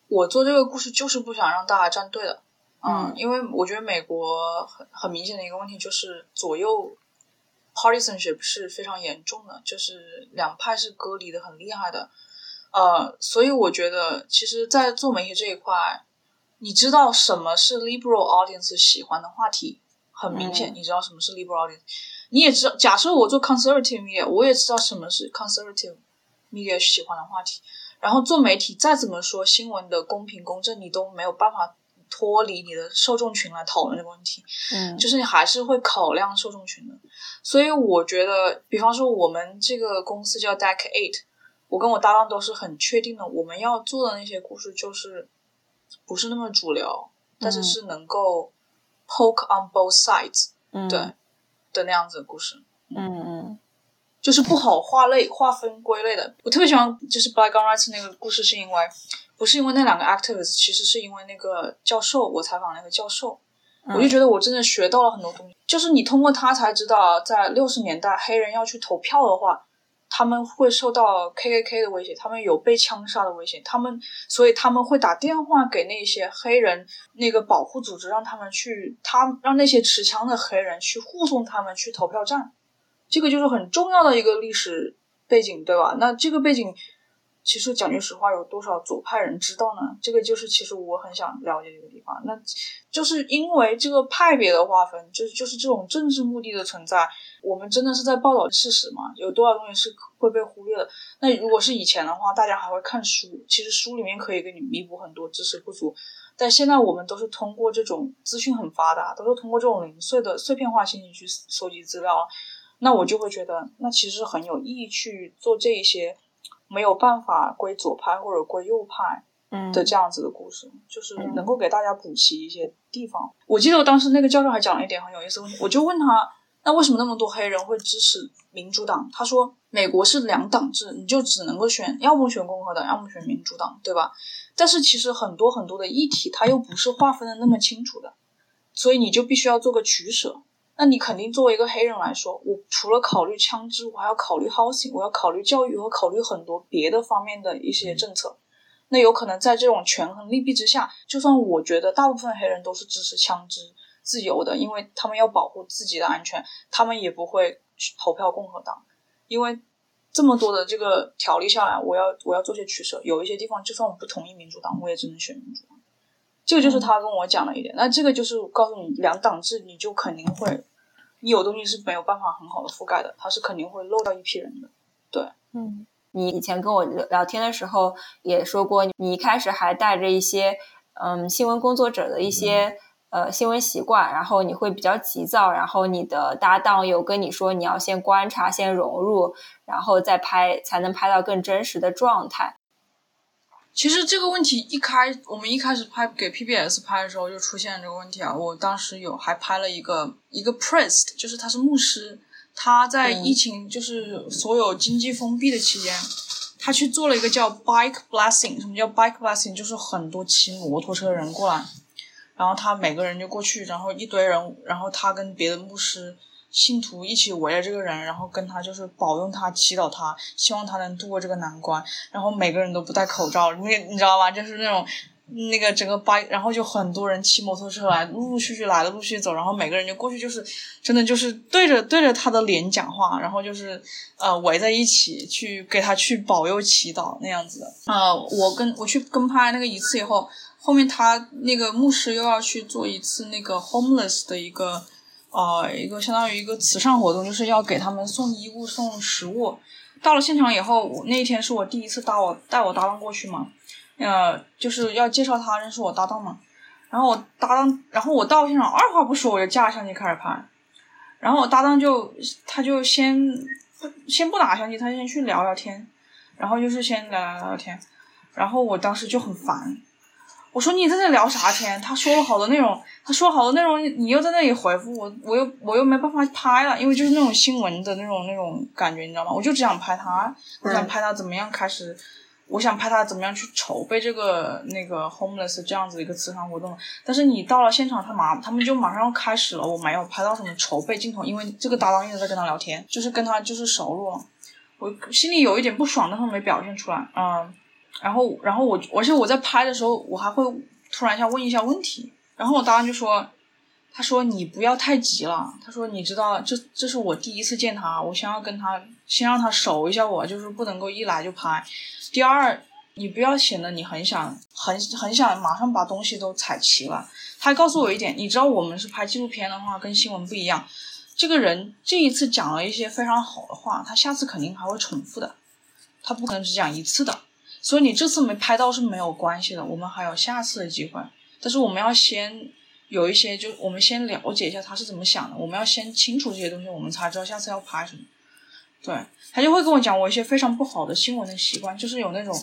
我做这个故事就是不想让大家站队的，嗯，因为我觉得美国很很明显的一个问题就是左右 partisanship 是非常严重的，就是两派是隔离的很厉害的，呃，所以我觉得其实，在做媒体这一块，你知道什么是 liberal audience 喜欢的话题，很明显，你知道什么是 liberal audience，你也知道，假设我做 conservative media，我也知道什么是 conservative media 喜欢的话题。然后做媒体，再怎么说新闻的公平公正，你都没有办法脱离你的受众群来讨论这个问题。嗯，就是你还是会考量受众群的。所以我觉得，比方说我们这个公司叫 Deck Eight，我跟我搭档都是很确定的，我们要做的那些故事就是不是那么主流，但是是能够 poke on both sides，对的那样子的故事。嗯嗯。就是不好划类、划分、归类的。我特别喜欢就是 Black Rights 那个故事，是因为不是因为那两个 activists，其实是因为那个教授，我采访那个教授，我就觉得我真的学到了很多东西。就是你通过他才知道，在六十年代黑人要去投票的话，他们会受到 KKK 的威胁，他们有被枪杀的危险，他们所以他们会打电话给那些黑人那个保护组织，让他们去，他让那些持枪的黑人去护送他们去投票站。这个就是很重要的一个历史背景，对吧？那这个背景，其实讲句实话，有多少左派人知道呢？这个就是其实我很想了解这个地方。那就是因为这个派别的划分，就是就是这种政治目的的存在。我们真的是在报道事实吗？有多少东西是会被忽略的？那如果是以前的话，大家还会看书，其实书里面可以给你弥补很多知识不足。但现在我们都是通过这种资讯很发达，都是通过这种零碎的碎片化信息去收集资料。那我就会觉得，那其实很有意义去做这一些没有办法归左派或者归右派的这样子的故事，就是能够给大家补齐一些地方。我记得我当时那个教授还讲了一点很有意思问题，我就问他，那为什么那么多黑人会支持民主党？他说，美国是两党制，你就只能够选，要么选共和党，要么选民主党，对吧？但是其实很多很多的议题，它又不是划分的那么清楚的，所以你就必须要做个取舍。那你肯定作为一个黑人来说，我除了考虑枪支，我还要考虑 housing，我要考虑教育，和考虑很多别的方面的一些政策。那有可能在这种权衡利弊之下，就算我觉得大部分黑人都是支持枪支自由的，因为他们要保护自己的安全，他们也不会投票共和党。因为这么多的这个条例下来，我要我要做些取舍。有一些地方，就算我不同意民主党，我也只能选民主党。这个就是他跟我讲了一点，那这个就是告诉你两党制，你就肯定会你有东西是没有办法很好的覆盖的，它是肯定会漏掉一批人的。对，嗯，你以前跟我聊天的时候也说过，你一开始还带着一些嗯新闻工作者的一些。呃，新闻习惯，然后你会比较急躁，然后你的搭档有跟你说你要先观察，先融入，然后再拍，才能拍到更真实的状态。其实这个问题一开，我们一开始拍给 PBS 拍的时候就出现这个问题啊。我当时有还拍了一个一个 priest，就是他是牧师，他在疫情就是所有经济封闭的期间，他去做了一个叫 bike blessing。什么叫 bike blessing？就是很多骑摩托车的人过来。然后他每个人就过去，然后一堆人，然后他跟别的牧师、信徒一起围着这个人，然后跟他就是保佑他、祈祷他，希望他能度过这个难关。然后每个人都不戴口罩，那你知道吧？就是那种那个整个巴，然后就很多人骑摩托车来，陆陆续续来了，陆续走，然后每个人就过去，就是真的就是对着对着他的脸讲话，然后就是呃围在一起去给他去保佑祈祷那样子的。啊，我跟我去跟拍那个一次以后。后面他那个牧师又要去做一次那个 homeless 的一个，呃，一个相当于一个慈善活动，就是要给他们送衣物、送食物。到了现场以后，那一天是我第一次带我带我搭档过去嘛，呃，就是要介绍他认识我搭档嘛。然后我搭档，然后我到现场二话不说我就架相机开始拍，然后我搭档就他就先不先不拿相机，他先去聊聊天，然后就是先聊聊聊天，然后我当时就很烦。我说你在这聊啥天？他说了好多内容，他说好多内容，你又在那里回复我，我又我又没办法拍了，因为就是那种新闻的那种那种感觉，你知道吗？我就只想拍他，我想拍他怎么样开始，我想拍他怎么样去筹备这个那个 homeless 这样子一个慈善活动。但是你到了现场，他马他们就马上要开始了，我没有拍到什么筹备镜头，因为这个搭档一直在跟他聊天，就是跟他就是熟络，我心里有一点不爽，但是没表现出来，嗯。然后，然后我，而且我在拍的时候，我还会突然一下问一下问题。然后我当时就说：“他说你不要太急了。他说你知道，这这是我第一次见他，我先要跟他先让他熟一下我，就是不能够一来就拍。第二，你不要显得你很想很很想马上把东西都踩齐了。他告诉我一点，你知道我们是拍纪录片的话，跟新闻不一样。这个人这一次讲了一些非常好的话，他下次肯定还会重复的，他不可能只讲一次的。”所以你这次没拍到是没有关系的，我们还有下次的机会。但是我们要先有一些，就我们先了解一下他是怎么想的，我们要先清楚这些东西，我们才知道下次要拍什么。对他就会跟我讲我一些非常不好的新闻的习惯，就是有那种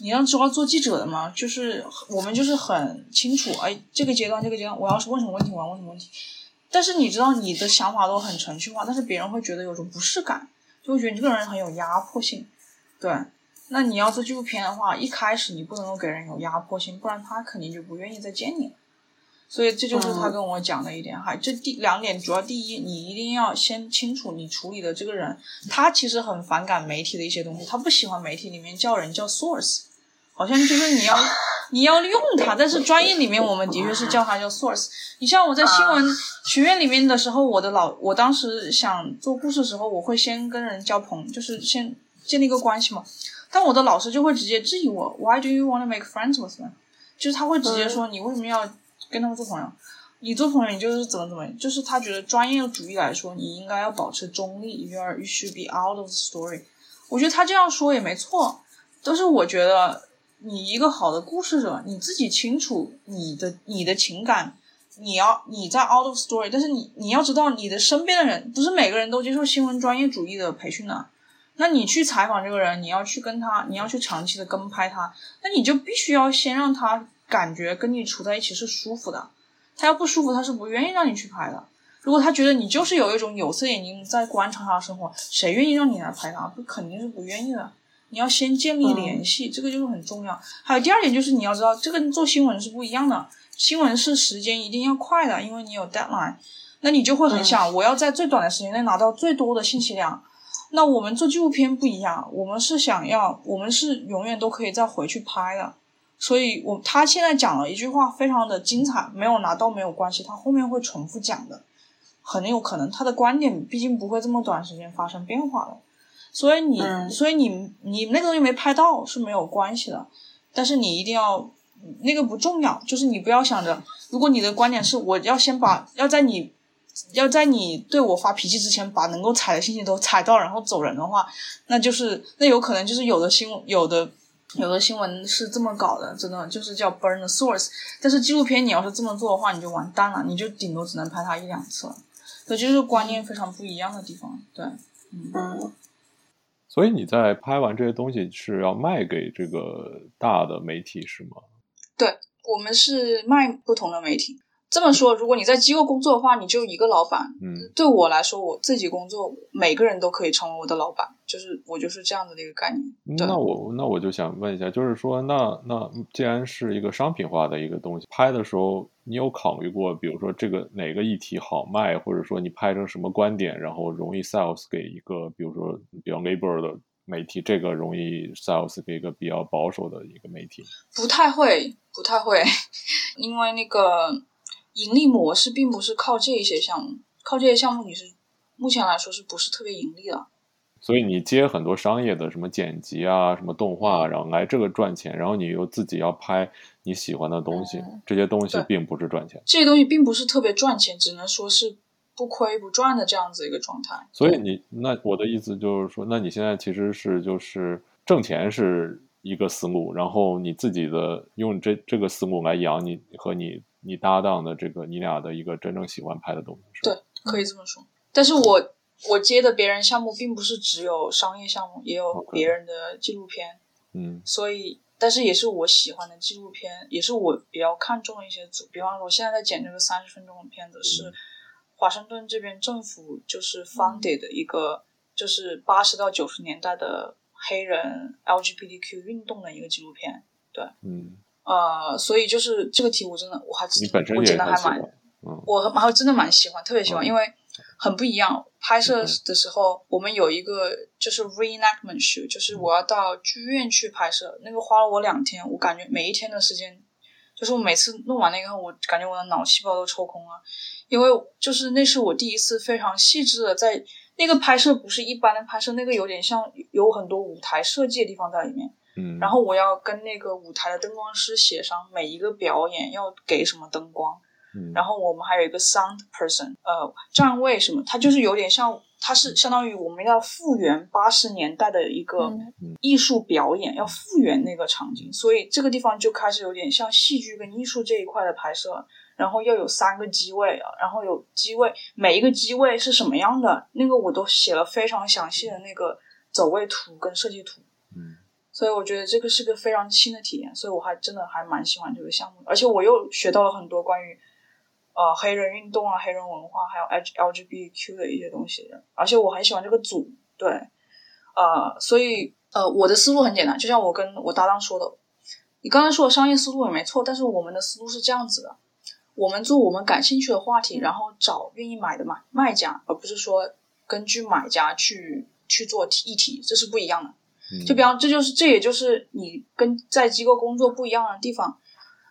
你要知道做记者的嘛，就是我们就是很清楚，哎，这个阶段这个阶段我要是问什么问题，我要问什么问题。但是你知道你的想法都很程序化，但是别人会觉得有种不适感，就会觉得你这个人很有压迫性，对。那你要做纪录片的话，一开始你不能够给人有压迫性，不然他肯定就不愿意再见你了。所以这就是他跟我讲的一点哈。这第两点主要，第一，你一定要先清楚你处理的这个人，他其实很反感媒体的一些东西，他不喜欢媒体里面叫人叫 source，好像就是你要 你要用他，但是专业里面我们的确是叫他叫 source。你像我在新闻学院里面的时候，我的老我当时想做故事的时候，我会先跟人交朋，就是先建立一个关系嘛。但我的老师就会直接质疑我，Why do you want to make friends with them？就是他会直接说你为什么要跟他们做朋友？你做朋友你就是怎么怎么，就是他觉得专业主义来说，你应该要保持中立，You are you should be out of the story。我觉得他这样说也没错，但是我觉得你一个好的故事者，你自己清楚你的你的情感，你要你在 out of story，但是你你要知道你的身边的人不是每个人都接受新闻专业主义的培训的。那你去采访这个人，你要去跟他，你要去长期的跟拍他，那你就必须要先让他感觉跟你处在一起是舒服的。他要不舒服，他是不愿意让你去拍的。如果他觉得你就是有一种有色眼镜在观察他的生活，谁愿意让你来拍他？不肯定是不愿意的。你要先建立联系，这个就是很重要。还有第二点就是你要知道，这跟做新闻是不一样的。新闻是时间一定要快的，因为你有 deadline，那你就会很想我要在最短的时间内拿到最多的信息量。那我们做纪录片不一样，我们是想要，我们是永远都可以再回去拍的。所以，我他现在讲了一句话，非常的精彩，没有拿到没有关系，他后面会重复讲的，很有可能他的观点毕竟不会这么短时间发生变化的。所以你，所以你，你那个东西没拍到是没有关系的，但是你一定要那个不重要，就是你不要想着，如果你的观点是我要先把要在你。要在你对我发脾气之前，把能够踩的信息都踩到，然后走人的话，那就是那有可能就是有的新闻有的有的新闻是这么搞的，真的就是叫 burn the source。但是纪录片你要是这么做的话，你就完蛋了，你就顶多只能拍它一两次了。这就是观念非常不一样的地方。对，嗯，所以你在拍完这些东西是要卖给这个大的媒体是吗？对我们是卖不同的媒体。这么说，如果你在机构工作的话，你就一个老板。嗯，对我来说，我自己工作，每个人都可以成为我的老板，就是我就是这样子的一个概念。对那我那我就想问一下，就是说，那那既然是一个商品化的一个东西，拍的时候你有考虑过，比如说这个哪个议题好卖，或者说你拍成什么观点，然后容易 sales 给一个，比如说比较 labor 的媒体，这个容易 sales 给一个比较保守的一个媒体。不太会，不太会，因为那个盈利模式并不是靠这一些项目，靠这些项目你是目前来说是不是特别盈利了？所以你接很多商业的什么剪辑啊，什么动画，然后来这个赚钱，然后你又自己要拍你喜欢的东西，嗯这些东西并不是赚钱。这些东西并不是特别赚钱，只能说是不亏不赚的这样子一个状态。所以你那我的意思就是说，那你现在其实是就是挣钱是一个思路，然后你自己的用这这个思路来养你和你你搭档的这个你俩的一个真正喜欢拍的东西，是吧？对可以这么说。但是我我接的别人项目并不是只有商业项目，也有别人的纪录片。嗯所以，但是也是我喜欢的纪录片，也是我比较看重的一些组。比方说，我现在在剪这个三十分钟的片子，是华盛顿这边政府就是 funded 的一个，就是八十到九十年代的黑人 LGBTQ 运动的一个纪录片。对嗯，呃，所以就是这个题，我真的我还我也剪的还蛮很喜欢，嗯我还真的蛮喜欢，特别喜欢，嗯因为很不一样。拍摄的时候，我们有一个就是 reenactment shoot，就是我要到剧院去拍摄，那个花了我两天，我感觉每一天的时间，就是我每次弄完那个后，我感觉我的脑细胞都抽空了，因为就是那是我第一次非常细致的在那个拍摄，不是一般的拍摄，那个有点像有很多舞台设计的地方在里面。嗯，然后我要跟那个舞台的灯光师协商每一个表演要给什么灯光，嗯然后我们还有一个 sound person，呃，站位什么，它就是有点像，它是相当于我们要复原八十年代的一个嗯艺术表演，要复原那个场景，所以这个地方就开始有点像戏剧跟艺术这一块的拍摄。然后要有三个机位啊，然后有机位，每一个机位是什么样的，那个我都写了非常详细的那个走位图跟设计图。所以我觉得这个是个非常新的体验，所以我还真的还蛮喜欢这个项目，而且我又学到了很多关于呃黑人运动啊、黑人文化还有 H L G B Q 的一些东西，而且我很喜欢这个组，对，呃，所以呃我的思路很简单，就像我跟我搭档说的，你刚才说的商业思路也没错，但是我们的思路是这样子的，我们做我们感兴趣的话题，然后找愿意买的买卖家，而不是说根据买家去去做议题，这是不一样的。嗯就比方，这就是这也就是你跟在机构工作不一样的地方，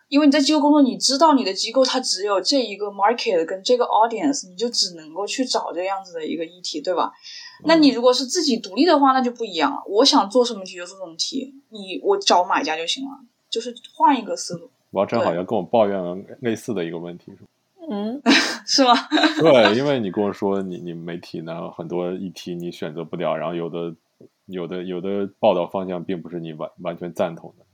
因为你在机构工作，你知道你的机构它只有这一个 market 跟这个 audience，你就只能够去找这样子的一个议题，对吧？那你如果是自己独立的话，那就不一样了。我想做什么题就做什么题，你我找买家就行了，就是换一个思路，王晨好像跟我抱怨了类似的一个问题，是吧？嗯，是吗？对，因为你跟我说你你媒体呢很多议题你选择不了，然后有的有的有的报道方向并不是你完完全赞同的。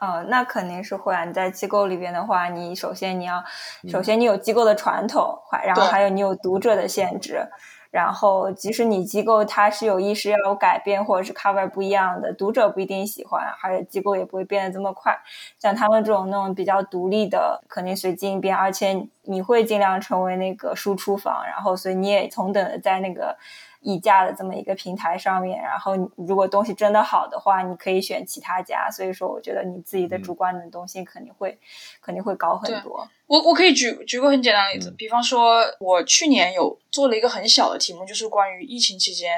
哦，那肯定是会啊！你在机构里边的话，你首先你要，嗯首先你有机构的传统，还然后还有你有读者的限制，然后即使你机构它是有意识要有改变或者是 cover 不一样的，读者不一定喜欢，而且机构也不会变得这么快。像他们这种那种比较独立的，肯定随机应变，而且你会尽量成为那个输出方，然后所以你也同等的在那个议价的这么一个平台上面，然后你如果东西真的好的话，你可以选其他家。所以说，我觉得你自己的嗯主观能动性肯定会、肯定会高很多。我我可以举举个很简单的例子，嗯比方说，我去年有做了一个很小的题目，就是关于疫情期间，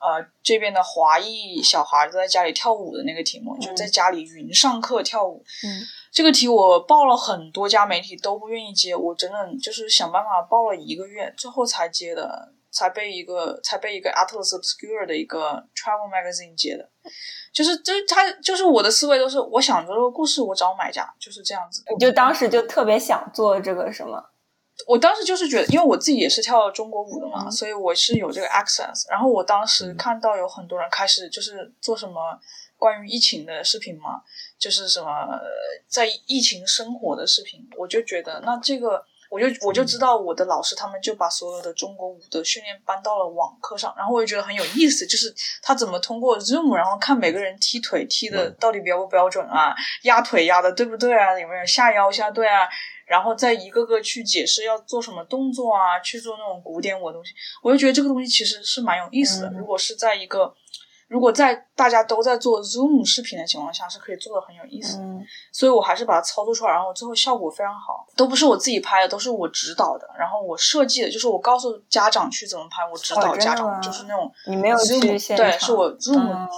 呃，这边的华裔小孩都在家里跳舞的那个题目，就在家里云上课跳舞。嗯这个题我报了很多家媒体都不愿意接，我整整就是想办法报了一个月，最后才接的，才被一个才被一个 Atlas Obscure 的一个 travel magazine 接的。就是这他就是我的思维都是，我想着这个故事，我找买家，就是这样子。你就当时就特别想做这个什么？我当时就是觉得，因为我自己也是跳中国舞的嘛，所以我是有这个 access。然后我当时看到有很多人开始就是做什么关于疫情的视频嘛，就是什么在疫情生活的视频，我就觉得那这个。我就我就知道我的老师他们就把所有的中国舞的训练搬到了网课上，然后我就觉得很有意思，就是他怎么通过 Zoom，然后看每个人踢腿踢的到底标不标准啊，压腿压的对不对啊，有没有下腰下对啊，然后再一个个去解释要做什么动作啊，去做那种古典舞的东西，我就觉得这个东西其实是蛮有意思的。如果是在一个如果在大家都在做 Zoom 视频的情况下，是可以做的很有意思，所以我还是把它操作出来，然后最后效果非常好。都不是我自己拍的，都是我指导的，然后我设计的，就是我告诉家长去怎么拍，我指导家长，就是那种你没有去现对，是我 Zoom，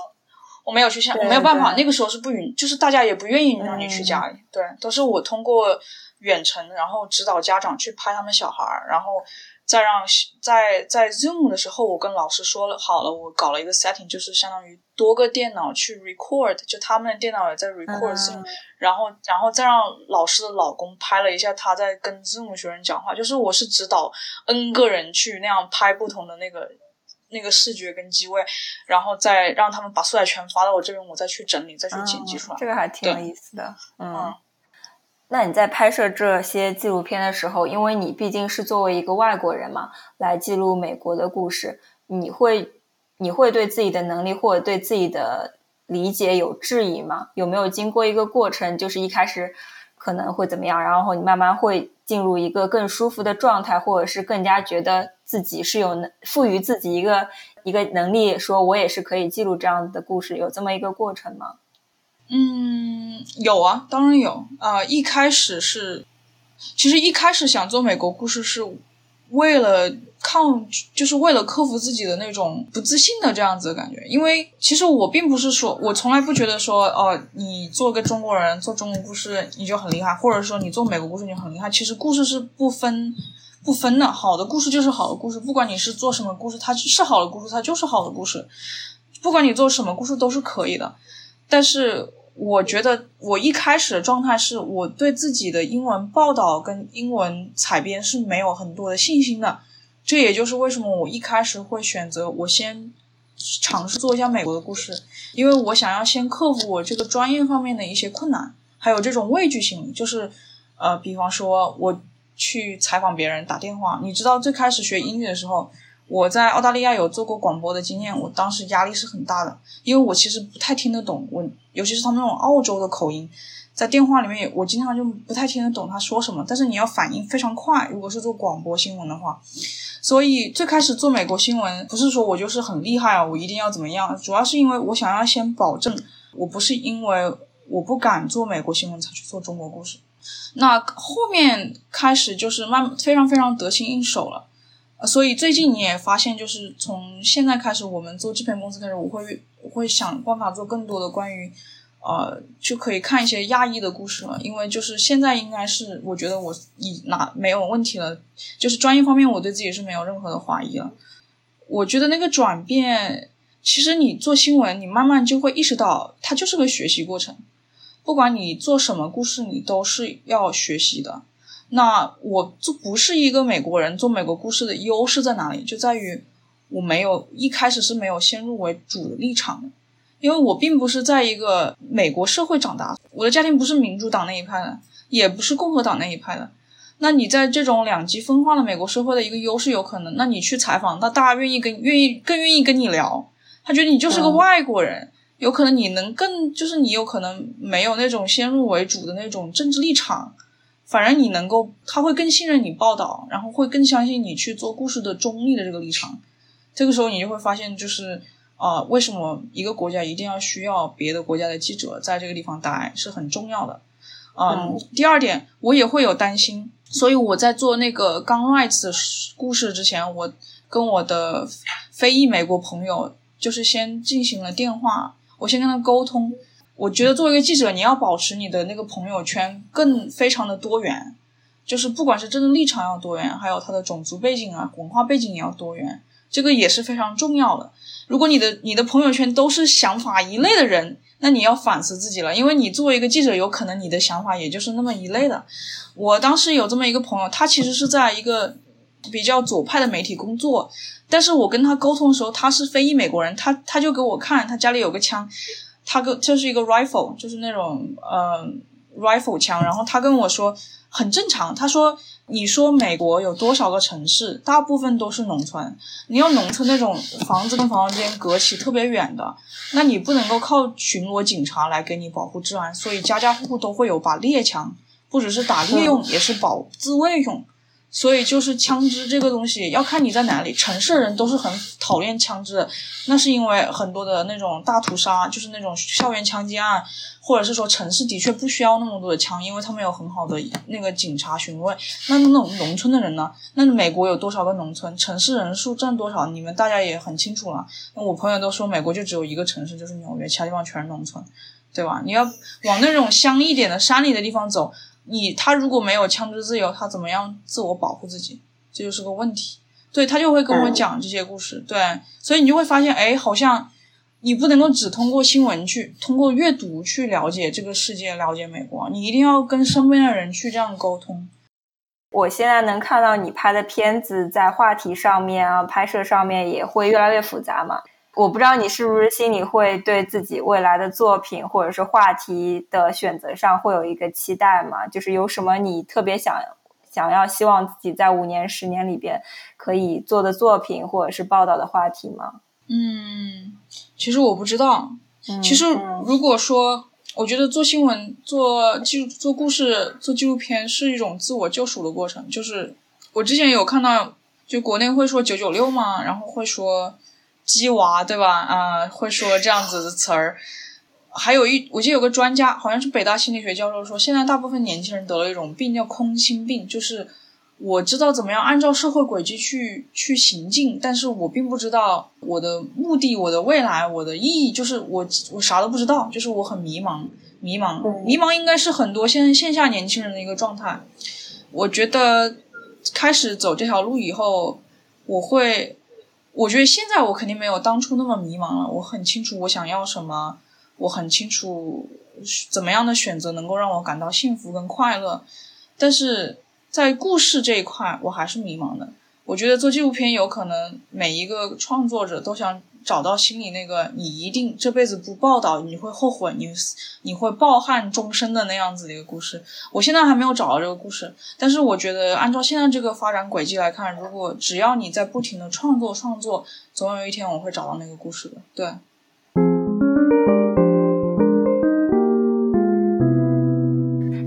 我没有去现，我没有办法，那个时候是不允，就是大家也不愿意让你去家里，对，都是我通过远程，然后指导家长去拍他们小孩儿，然后。再让在在 Zoom 的时候，我跟老师说了好了，我搞了一个 setting，就是相当于多个电脑去 record，就他们的电脑也在 record Zoom，然后然后再让老师的老公拍了一下他在跟 Zoom 学生讲话，就是我是指导 N 个人去那样拍不同的那个那个视觉跟机位，然后再让他们把素材全发到我这边，我再去整理再去剪辑出来，这个还。挺有意思的，嗯。那你在拍摄这些纪录片的时候，因为你毕竟是作为一个外国人嘛，来记录美国的故事，你会你会对自己的能力或者对自己的理解有质疑吗？有没有经过一个过程，就是一开始可能会怎么样，然后你慢慢会进入一个更舒服的状态，或者是更加觉得自己是有能赋予自己一个一个能力，说我也是可以记录这样子的故事，有这么一个过程吗？嗯，有啊，当然有啊。一开始是，其实一开始想做美国故事是为了抗，就是为了克服自己的那种不自信的这样子的感觉。因为其实我并不是说，我从来不觉得说，哦，你做个中国人做中国故事你就很厉害，或者说你做美国故事你就很厉害。其实故事是不分不分的，好的故事就是好的故事，不管你是做什么故事，它是好的故事，它就是好的故事。不管你做什么故事都是可以的。但是我觉得我一开始的状态是我对自己的英文报道跟英文采编是没有很多的信心的，这也就是为什么我一开始会选择我先尝试做一下美国的故事，因为我想要先克服我这个专业方面的一些困难，还有这种畏惧心理，就是呃，比方说我去采访别人打电话，你知道最开始学英语的时候。我在澳大利亚有做过广播的经验，我当时压力是很大的，因为我其实不太听得懂，我尤其是他们那种澳洲的口音，在电话里面我经常就不太听得懂他说什么，但是你要反应非常快，如果是做广播新闻的话，所以最开始做美国新闻，不是说我就是很厉害啊，我一定要怎么样，主要是因为我想要先保证，我不是因为我不敢做美国新闻才去做中国故事，那后面开始就是慢非常非常得心应手了。所以最近你也发现，就是从现在开始，我们做制片公司开始，我会我会想办法做更多的关于，呃，就可以看一些亚裔的故事了。因为就是现在应该是，我觉得我已拿没有问题了，就是专业方面我对自己是没有任何的怀疑了。我觉得那个转变，其实你做新闻，你慢慢就会意识到，它就是个学习过程。不管你做什么故事，你都是要学习的。那我就不是一个美国人做美国故事的优势在哪里？就在于我没有一开始是没有先入为主的立场的，因为我并不是在一个美国社会长大，我的家庭不是民主党那一派的，也不是共和党那一派的。那你在这种两极分化的美国社会的一个优势有可能，那你去采访，那大家愿意跟愿意更愿意跟你聊，他觉得你就是个外国人，有可能你能更就是你有可能没有那种先入为主的那种政治立场。反正你能够，他会更信任你报道，然后会更相信你去做故事的中立的这个立场。这个时候你就会发现，就是啊，为什么一个国家一定要需要别的国家的记者在这个地方待是很重要的。嗯，第二点，我也会有担心，所以我在做那个《Gun Rights》故事之前，我跟我的非裔美国朋友就是先进行了电话，我先跟他沟通。我觉得作为一个记者，你要保持你的那个朋友圈更非常的多元，就是不管是政治立场要多元，还有他的种族背景啊、文化背景也要多元，这个也是非常重要的。如果你的你的朋友圈都是想法一类的人，那你要反思自己了，因为你作为一个记者，有可能你的想法也就是那么一类的。我当时有这么一个朋友，他其实是在一个比较左派的媒体工作，但是我跟他沟通的时候，他是非裔美国人，他他就给我看他家里有个枪，他跟这是一个 rifle，就是那种呃 rifle 枪，然后他跟我说很正常，他说。你说美国有多少个城市？大部分都是农村。你要农村那种房子跟房子间隔起特别远的，那你不能够靠巡逻警察来给你保护治安。所以家家户户都会有把猎枪，不只是打猎用，也是保自卫用。所以就是枪支这个东西，要看你在哪里。城市人都是很讨厌枪支的，那是因为很多的那种大屠杀，就是那种校园枪击案，或者是说城市的确不需要那么多的枪，因为他们有很好的那个警察巡卫。那那种农村的人呢？那美国有多少个农村？城市人数占多少？你们大家也很清楚了。那我朋友都说，美国就只有一个城市，就是纽约，其他地方全是农村，对吧？你要往那种乡一点的山里的地方走。你他如果没有枪支自由，他怎么样自我保护自己？这就是个问题。对他就会跟我讲这些故事。对，所以你就会发现，哎，好像你不能够只通过新闻去、通过阅读去了解这个世界、了解美国，你一定要跟身边的人去这样沟通。我现在能看到你拍的片子，在话题上面啊，拍摄上面也会越来越复杂嘛。我不知道你是不是心里会对自己未来的作品或者是话题的选择上会有一个期待吗？就是有什么你特别想想要希望自己在五年、十年里边可以做的作品或者是报道的话题吗？嗯，其实我不知道。其实如果说，我觉得做新闻、做记做故事、做纪录片是一种自我救赎的过程。就是我之前有看到，就国内会说“九九六”嘛，然后会说。鸡娃对吧？啊，会说这样子的词儿。还有一，我记得有个专家，好像是北大心理学教授说，现在大部分年轻人得了一种病，叫空心病，就是我知道怎么样按照社会轨迹去去行进，但是我并不知道我的目的、我的未来、我的意义，就是我我啥都不知道，就是我很迷茫，迷茫，迷茫应该是很多现线下年轻人的一个状态。我觉得开始走这条路以后，我会。我觉得现在我肯定没有当初那么迷茫了。我很清楚我想要什么，我很清楚怎么样的选择能够让我感到幸福跟快乐。但是在故事这一块，我还是迷茫的。我觉得做纪录片有可能每一个创作者都想。找到心里那个你一定这辈子不报道你会后悔你你会抱憾终生的那样子的一个故事，我现在还没有找到这个故事，但是我觉得按照现在这个发展轨迹来看，如果只要你在不停的创作创作，总有一天我会找到那个故事的，对。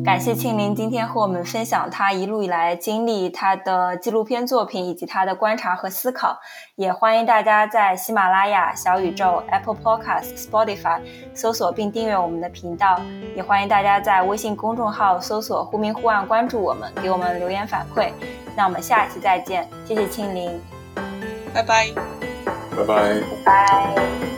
感谢庆林今天和我们分享他一路以来经历、他的纪录片作品以及他的观察和思考。也欢迎大家在喜马拉雅、小宇宙、Apple Podcast、Spotify 搜索并订阅我们的频道。也欢迎大家在微信公众号搜索“忽明忽暗”关注我们，给我们留言反馈。那我们下期再见，谢谢庆林，拜拜，拜拜，拜。